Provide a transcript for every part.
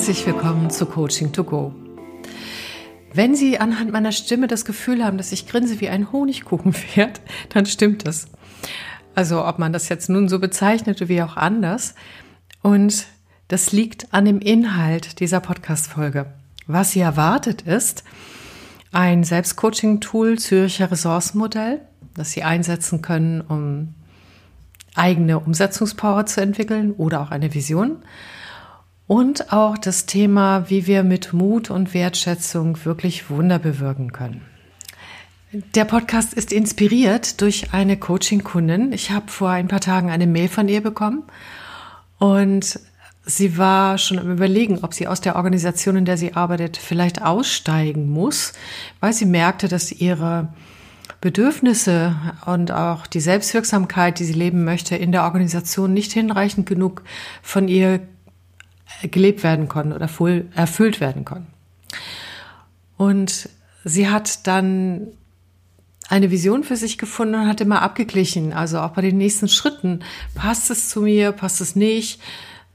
Herzlich willkommen zu Coaching to Go. Wenn Sie anhand meiner Stimme das Gefühl haben, dass ich grinse wie ein Honigkuchenpferd, dann stimmt das. Also ob man das jetzt nun so bezeichnet oder wie auch anders. Und das liegt an dem Inhalt dieser Podcast-Folge. Was Sie erwartet ist ein Selbstcoaching-Tool Zürcher Ressourcenmodell, das Sie einsetzen können, um eigene Umsetzungspower zu entwickeln oder auch eine Vision. Und auch das Thema, wie wir mit Mut und Wertschätzung wirklich Wunder bewirken können. Der Podcast ist inspiriert durch eine Coaching-Kundin. Ich habe vor ein paar Tagen eine Mail von ihr bekommen und sie war schon am Überlegen, ob sie aus der Organisation, in der sie arbeitet, vielleicht aussteigen muss, weil sie merkte, dass ihre Bedürfnisse und auch die Selbstwirksamkeit, die sie leben möchte, in der Organisation nicht hinreichend genug von ihr gelebt werden konnten oder erfüllt werden konnten. Und sie hat dann eine Vision für sich gefunden und hat immer abgeglichen. Also auch bei den nächsten Schritten. Passt es zu mir? Passt es nicht?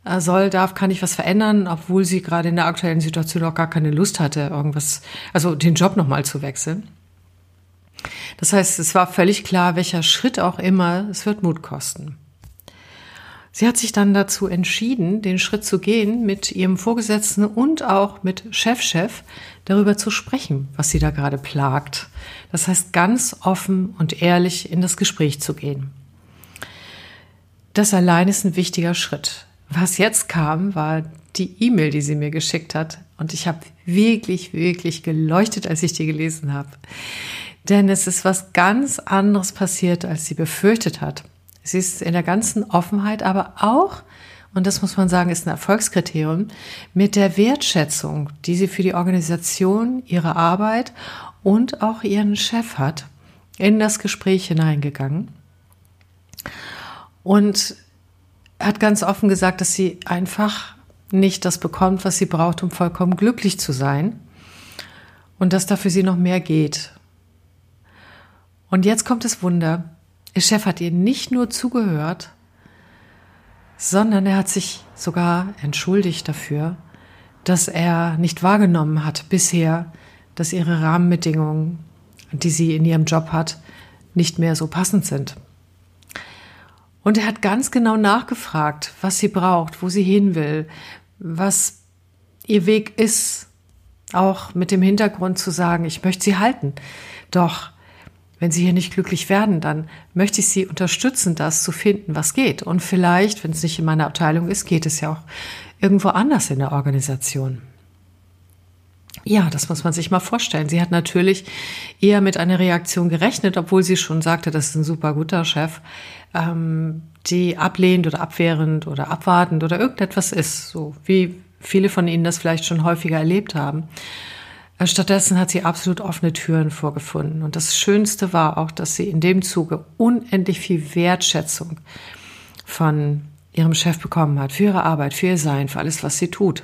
Äh, soll, darf, kann ich was verändern, obwohl sie gerade in der aktuellen Situation auch gar keine Lust hatte, irgendwas, also den Job nochmal zu wechseln. Das heißt, es war völlig klar, welcher Schritt auch immer, es wird Mut kosten. Sie hat sich dann dazu entschieden, den Schritt zu gehen, mit ihrem Vorgesetzten und auch mit Chefchef -Chef darüber zu sprechen, was sie da gerade plagt. Das heißt, ganz offen und ehrlich in das Gespräch zu gehen. Das allein ist ein wichtiger Schritt. Was jetzt kam, war die E-Mail, die sie mir geschickt hat. Und ich habe wirklich, wirklich geleuchtet, als ich die gelesen habe. Denn es ist was ganz anderes passiert, als sie befürchtet hat. Sie ist in der ganzen Offenheit, aber auch, und das muss man sagen, ist ein Erfolgskriterium, mit der Wertschätzung, die sie für die Organisation, ihre Arbeit und auch ihren Chef hat, in das Gespräch hineingegangen. Und hat ganz offen gesagt, dass sie einfach nicht das bekommt, was sie braucht, um vollkommen glücklich zu sein. Und dass da für sie noch mehr geht. Und jetzt kommt das Wunder. Ihr Chef hat ihr nicht nur zugehört, sondern er hat sich sogar entschuldigt dafür, dass er nicht wahrgenommen hat bisher, dass ihre Rahmenbedingungen, die sie in ihrem Job hat, nicht mehr so passend sind. Und er hat ganz genau nachgefragt, was sie braucht, wo sie hin will, was ihr Weg ist, auch mit dem Hintergrund zu sagen, ich möchte sie halten. Doch wenn Sie hier nicht glücklich werden, dann möchte ich Sie unterstützen, das zu finden, was geht. Und vielleicht, wenn es nicht in meiner Abteilung ist, geht es ja auch irgendwo anders in der Organisation. Ja, das muss man sich mal vorstellen. Sie hat natürlich eher mit einer Reaktion gerechnet, obwohl sie schon sagte, das ist ein super guter Chef, ähm, die ablehnend oder abwehrend oder abwartend oder irgendetwas ist, so wie viele von Ihnen das vielleicht schon häufiger erlebt haben. Äh, stattdessen hat sie absolut offene Türen vorgefunden. Und das Schönste war auch, dass sie in dem Zuge unendlich viel Wertschätzung von ihrem Chef bekommen hat, für ihre Arbeit, für ihr Sein, für alles, was sie tut.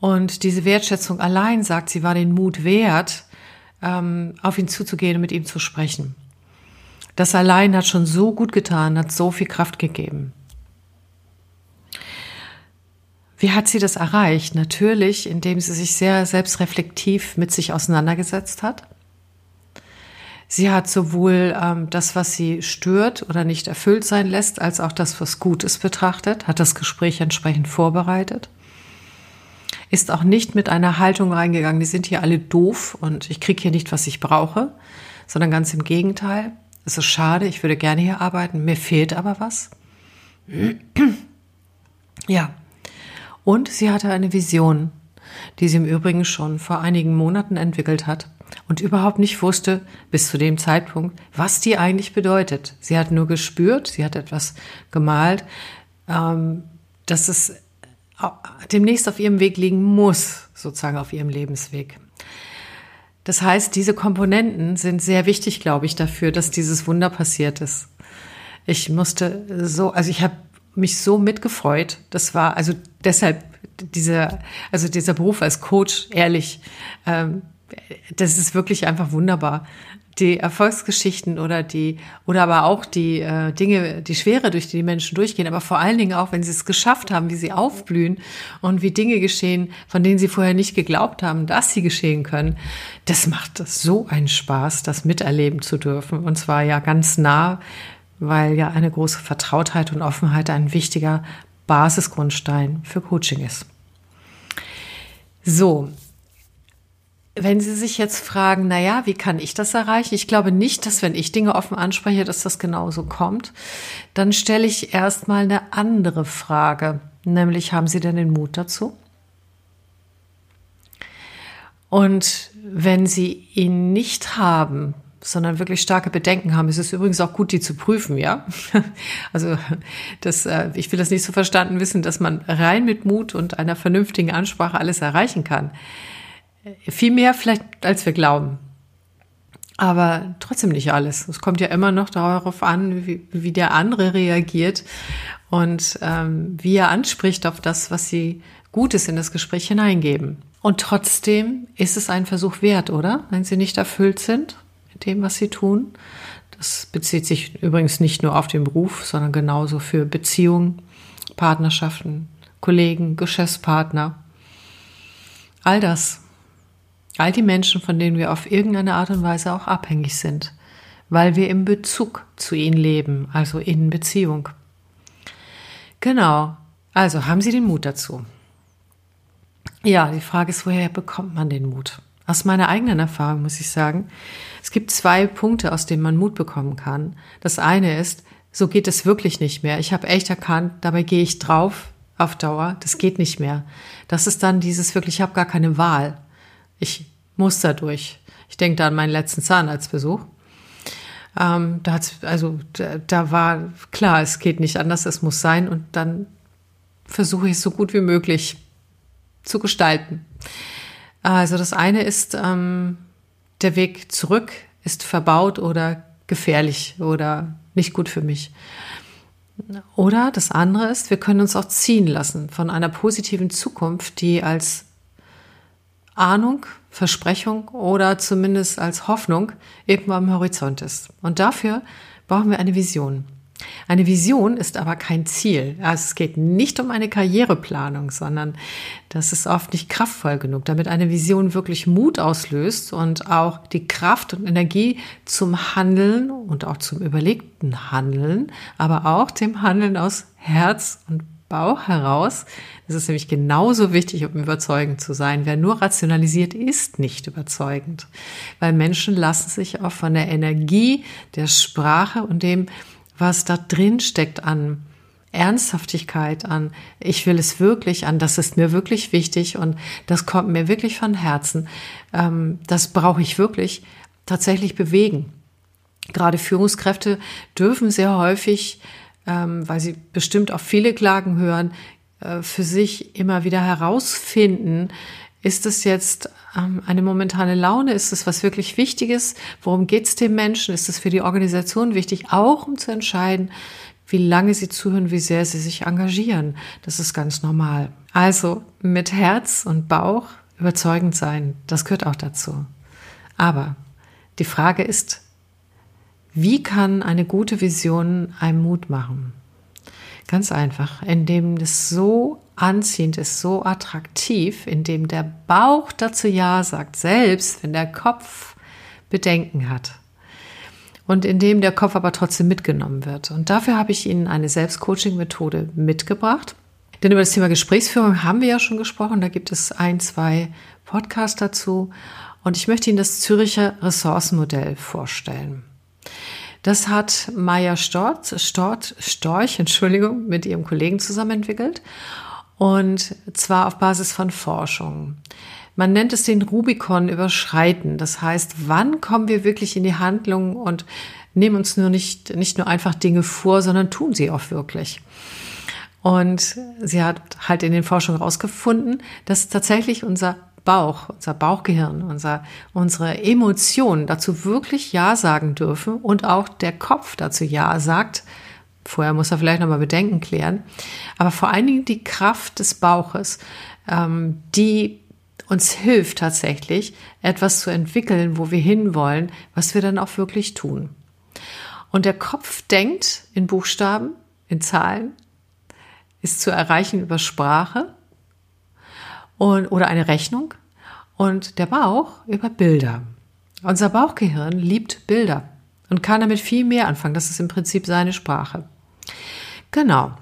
Und diese Wertschätzung allein, sagt sie, war den Mut wert, ähm, auf ihn zuzugehen und mit ihm zu sprechen. Das allein hat schon so gut getan, hat so viel Kraft gegeben. Wie hat sie das erreicht? Natürlich, indem sie sich sehr selbstreflektiv mit sich auseinandergesetzt hat. Sie hat sowohl ähm, das, was sie stört oder nicht erfüllt sein lässt, als auch das, was gut ist, betrachtet, hat das Gespräch entsprechend vorbereitet, ist auch nicht mit einer Haltung reingegangen, die sind hier alle doof und ich kriege hier nicht, was ich brauche, sondern ganz im Gegenteil. Es ist schade, ich würde gerne hier arbeiten, mir fehlt aber was. Ja, und sie hatte eine Vision, die sie im Übrigen schon vor einigen Monaten entwickelt hat und überhaupt nicht wusste bis zu dem Zeitpunkt, was die eigentlich bedeutet. Sie hat nur gespürt, sie hat etwas gemalt, ähm, dass es demnächst auf ihrem Weg liegen muss, sozusagen auf ihrem Lebensweg. Das heißt, diese Komponenten sind sehr wichtig, glaube ich, dafür, dass dieses Wunder passiert ist. Ich musste so, also ich habe mich so mitgefreut. Das war also deshalb dieser, also dieser Beruf als Coach, ehrlich, ähm, das ist wirklich einfach wunderbar. die Erfolgsgeschichten oder die oder aber auch die äh, Dinge, die Schwere, durch die die Menschen durchgehen, aber vor allen Dingen auch, wenn sie es geschafft haben, wie sie aufblühen und wie Dinge geschehen, von denen sie vorher nicht geglaubt haben, dass sie geschehen können. Das macht so einen Spaß, das miterleben zu dürfen und zwar ja ganz nah, weil ja eine große Vertrautheit und Offenheit ein wichtiger Basisgrundstein für Coaching ist. So, wenn Sie sich jetzt fragen, na ja, wie kann ich das erreichen? Ich glaube nicht, dass wenn ich Dinge offen anspreche, dass das genauso kommt. Dann stelle ich erstmal eine andere Frage, nämlich haben Sie denn den Mut dazu? Und wenn Sie ihn nicht haben, sondern wirklich starke Bedenken haben, ist es übrigens auch gut, die zu prüfen, ja. Also das, äh, ich will das nicht so verstanden wissen, dass man rein mit Mut und einer vernünftigen Ansprache alles erreichen kann. Viel mehr vielleicht, als wir glauben. Aber trotzdem nicht alles. Es kommt ja immer noch darauf an, wie, wie der andere reagiert und ähm, wie er anspricht auf das, was sie Gutes in das Gespräch hineingeben. Und trotzdem ist es ein Versuch wert, oder? Wenn sie nicht erfüllt sind dem, was sie tun. Das bezieht sich übrigens nicht nur auf den Beruf, sondern genauso für Beziehungen, Partnerschaften, Kollegen, Geschäftspartner. All das All die Menschen, von denen wir auf irgendeine Art und Weise auch abhängig sind, weil wir im Bezug zu ihnen leben, also in Beziehung. Genau. Also haben Sie den Mut dazu? Ja, die Frage ist, woher bekommt man den Mut? Aus meiner eigenen Erfahrung muss ich sagen, es gibt zwei Punkte, aus denen man Mut bekommen kann. Das eine ist, so geht es wirklich nicht mehr. Ich habe echt erkannt, dabei gehe ich drauf auf Dauer, das geht nicht mehr. Das ist dann dieses wirklich, ich habe gar keine Wahl. Ich muss da durch. Ich denke da an meinen letzten Zahnarztbesuch. Ähm, da hat's, also da, da war klar, es geht nicht anders, es muss sein und dann versuche ich es so gut wie möglich zu gestalten. Also das eine ist, ähm, der Weg zurück ist verbaut oder gefährlich oder nicht gut für mich. Oder das andere ist, wir können uns auch ziehen lassen von einer positiven Zukunft, die als Ahnung, Versprechung oder zumindest als Hoffnung irgendwo am Horizont ist. Und dafür brauchen wir eine Vision. Eine Vision ist aber kein Ziel. Es geht nicht um eine Karriereplanung, sondern das ist oft nicht kraftvoll genug, damit eine Vision wirklich Mut auslöst und auch die Kraft und Energie zum Handeln und auch zum überlegten Handeln, aber auch dem Handeln aus Herz und Bauch heraus. Das ist nämlich genauso wichtig, um überzeugend zu sein. Wer nur rationalisiert, ist nicht überzeugend, weil Menschen lassen sich auch von der Energie der Sprache und dem, was da drin steckt an Ernsthaftigkeit an, ich will es wirklich an, das ist mir wirklich wichtig und das kommt mir wirklich von Herzen, ähm, das brauche ich wirklich tatsächlich bewegen. Gerade Führungskräfte dürfen sehr häufig ähm, weil sie bestimmt auch viele Klagen hören, äh, für sich immer wieder herausfinden, ist es jetzt ähm, eine momentane Laune? Ist es was wirklich Wichtiges? Worum geht es dem Menschen? Ist es für die Organisation wichtig, auch um zu entscheiden, wie lange sie zuhören, wie sehr sie sich engagieren? Das ist ganz normal. Also mit Herz und Bauch überzeugend sein, das gehört auch dazu. Aber die Frage ist, wie kann eine gute Vision einem Mut machen? Ganz einfach, indem es so anziehend ist, so attraktiv, indem der Bauch dazu Ja sagt, selbst wenn der Kopf Bedenken hat. Und indem der Kopf aber trotzdem mitgenommen wird. Und dafür habe ich Ihnen eine Selbstcoaching-Methode mitgebracht. Denn über das Thema Gesprächsführung haben wir ja schon gesprochen. Da gibt es ein, zwei Podcasts dazu. Und ich möchte Ihnen das Züricher Ressourcenmodell vorstellen. Das hat Maya Storz, Stort, Storch, Entschuldigung, mit ihrem Kollegen zusammen entwickelt. Und zwar auf Basis von Forschung. Man nennt es den Rubikon überschreiten. Das heißt, wann kommen wir wirklich in die Handlung und nehmen uns nur nicht, nicht nur einfach Dinge vor, sondern tun sie auch wirklich. Und sie hat halt in den Forschungen herausgefunden, dass tatsächlich unser Bauch, unser Bauchgehirn, unser, unsere Emotionen dazu wirklich Ja sagen dürfen und auch der Kopf dazu Ja sagt. Vorher muss er vielleicht nochmal Bedenken klären. Aber vor allen Dingen die Kraft des Bauches, ähm, die uns hilft tatsächlich, etwas zu entwickeln, wo wir hinwollen, was wir dann auch wirklich tun. Und der Kopf denkt in Buchstaben, in Zahlen, ist zu erreichen über Sprache und, oder eine Rechnung und der Bauch über Bilder. Unser Bauchgehirn liebt Bilder und kann damit viel mehr anfangen. Das ist im Prinzip seine Sprache. Genau.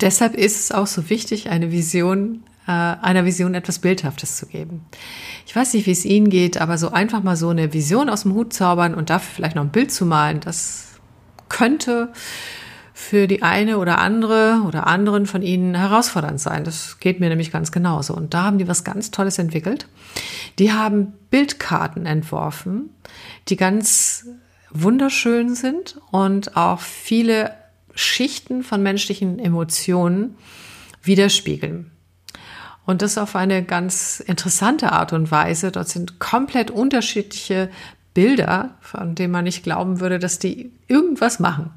Deshalb ist es auch so wichtig, eine Vision, äh, einer Vision etwas Bildhaftes zu geben. Ich weiß nicht, wie es Ihnen geht, aber so einfach mal so eine Vision aus dem Hut zaubern und dafür vielleicht noch ein Bild zu malen, das könnte für die eine oder andere oder anderen von ihnen herausfordernd sein. Das geht mir nämlich ganz genauso. Und da haben die was ganz Tolles entwickelt. Die haben Bildkarten entworfen, die ganz wunderschön sind und auch viele Schichten von menschlichen Emotionen widerspiegeln. Und das auf eine ganz interessante Art und Weise. Dort sind komplett unterschiedliche Bilder, von denen man nicht glauben würde, dass die irgendwas machen.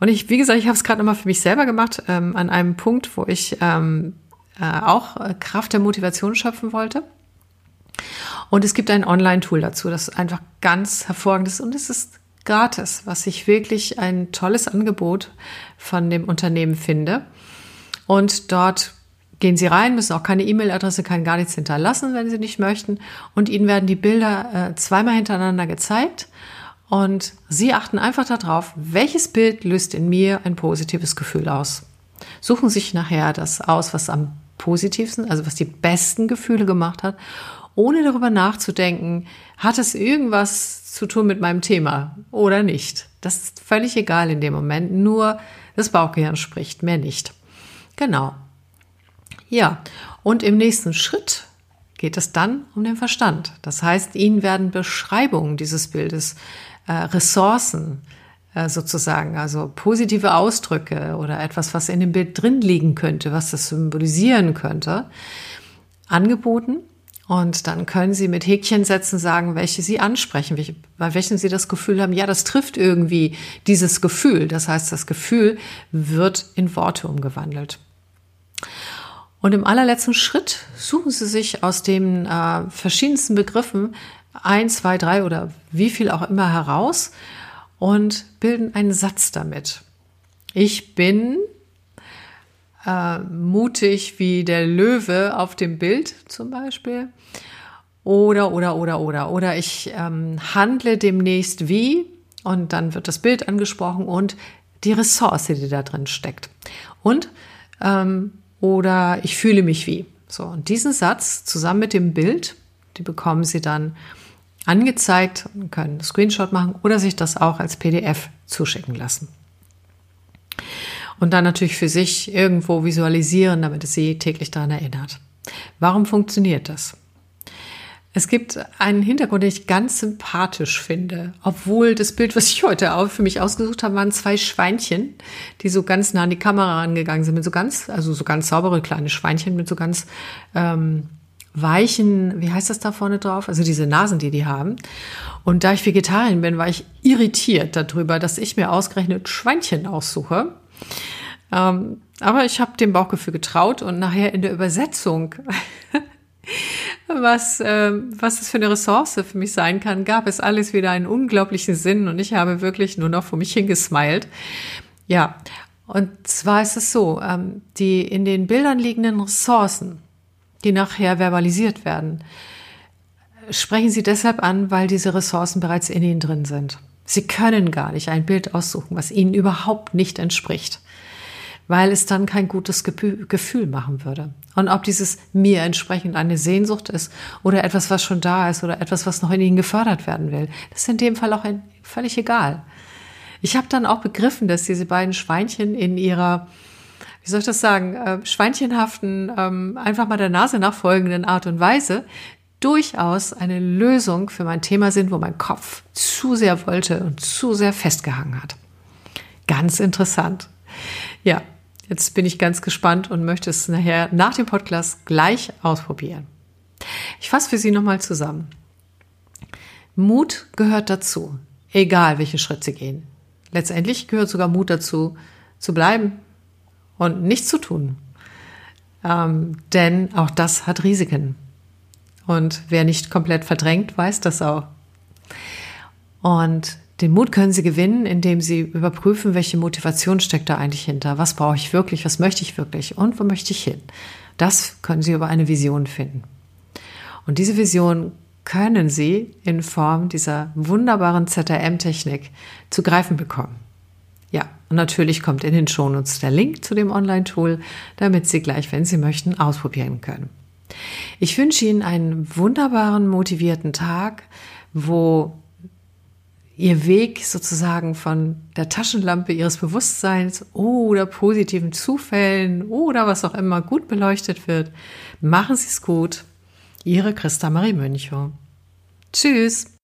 Und ich, wie gesagt, ich habe es gerade nochmal für mich selber gemacht, ähm, an einem Punkt, wo ich ähm, äh, auch Kraft der Motivation schöpfen wollte. Und es gibt ein Online-Tool dazu, das einfach ganz hervorragend ist und es ist gratis, was ich wirklich ein tolles Angebot von dem Unternehmen finde. Und dort gehen Sie rein, müssen auch keine E-Mail-Adresse, kein gar nichts hinterlassen, wenn Sie nicht möchten. Und Ihnen werden die Bilder äh, zweimal hintereinander gezeigt. Und Sie achten einfach darauf, welches Bild löst in mir ein positives Gefühl aus. Suchen sich nachher das aus, was am positivsten, also was die besten Gefühle gemacht hat, ohne darüber nachzudenken, hat es irgendwas zu tun mit meinem Thema oder nicht. Das ist völlig egal in dem Moment, nur das Bauchgehirn spricht, mehr nicht. Genau. Ja, und im nächsten Schritt geht es dann um den Verstand. Das heißt, Ihnen werden Beschreibungen dieses Bildes äh, Ressourcen äh, sozusagen, also positive Ausdrücke oder etwas, was in dem Bild drin liegen könnte, was das symbolisieren könnte, angeboten. Und dann können Sie mit Häkchen setzen, sagen, welche Sie ansprechen, welche, bei welchen Sie das Gefühl haben, ja, das trifft irgendwie dieses Gefühl. Das heißt, das Gefühl wird in Worte umgewandelt. Und im allerletzten Schritt suchen Sie sich aus den äh, verschiedensten Begriffen ein, zwei, drei oder wie viel auch immer heraus und bilden einen Satz damit. Ich bin äh, mutig wie der Löwe auf dem Bild zum Beispiel. Oder, oder, oder, oder. Oder ich ähm, handle demnächst wie und dann wird das Bild angesprochen und die Ressource, die da drin steckt. Und ähm, oder ich fühle mich wie. So, und diesen Satz zusammen mit dem Bild, die bekommen Sie dann angezeigt und können einen Screenshot machen oder sich das auch als PDF zuschicken lassen. Und dann natürlich für sich irgendwo visualisieren, damit es Sie täglich daran erinnert. Warum funktioniert das? Es gibt einen Hintergrund, den ich ganz sympathisch finde. Obwohl das Bild, was ich heute auch für mich ausgesucht habe, waren zwei Schweinchen, die so ganz nah an die Kamera angegangen sind, mit so ganz, also so ganz saubere kleine Schweinchen mit so ganz ähm, weichen, wie heißt das da vorne drauf? Also diese Nasen, die die haben. Und da ich Vegetarierin bin, war ich irritiert darüber, dass ich mir ausgerechnet Schweinchen aussuche. Ähm, aber ich habe dem Bauchgefühl getraut und nachher in der Übersetzung, was, äh, was das für eine Ressource für mich sein kann, gab es alles wieder einen unglaublichen Sinn und ich habe wirklich nur noch vor mich hingesmiled. Ja, und zwar ist es so, ähm, die in den Bildern liegenden Ressourcen, die nachher verbalisiert werden, sprechen Sie deshalb an, weil diese Ressourcen bereits in Ihnen drin sind. Sie können gar nicht ein Bild aussuchen, was Ihnen überhaupt nicht entspricht, weil es dann kein gutes Gefühl machen würde. Und ob dieses mir entsprechend eine Sehnsucht ist oder etwas, was schon da ist oder etwas, was noch in Ihnen gefördert werden will, das ist in dem Fall auch ein, völlig egal. Ich habe dann auch begriffen, dass diese beiden Schweinchen in ihrer wie soll ich das sagen, äh, schweinchenhaften, ähm, einfach mal der Nase nachfolgenden Art und Weise durchaus eine Lösung für mein Thema sind, wo mein Kopf zu sehr wollte und zu sehr festgehangen hat. Ganz interessant. Ja, jetzt bin ich ganz gespannt und möchte es nachher nach dem Podcast gleich ausprobieren. Ich fasse für Sie nochmal zusammen. Mut gehört dazu, egal welche Schritte Sie gehen. Letztendlich gehört sogar Mut dazu, zu bleiben, und nichts zu tun. Ähm, denn auch das hat Risiken. Und wer nicht komplett verdrängt, weiß das auch. Und den Mut können Sie gewinnen, indem Sie überprüfen, welche Motivation steckt da eigentlich hinter. Was brauche ich wirklich? Was möchte ich wirklich? Und wo möchte ich hin? Das können Sie über eine Vision finden. Und diese Vision können Sie in Form dieser wunderbaren ZRM-Technik zu greifen bekommen. Ja, und natürlich kommt in den Shownotes der Link zu dem Online-Tool, damit Sie gleich, wenn Sie möchten, ausprobieren können. Ich wünsche Ihnen einen wunderbaren, motivierten Tag, wo Ihr Weg sozusagen von der Taschenlampe Ihres Bewusstseins oder positiven Zufällen oder was auch immer gut beleuchtet wird. Machen Sie es gut. Ihre Christa Marie Münchow. Tschüss.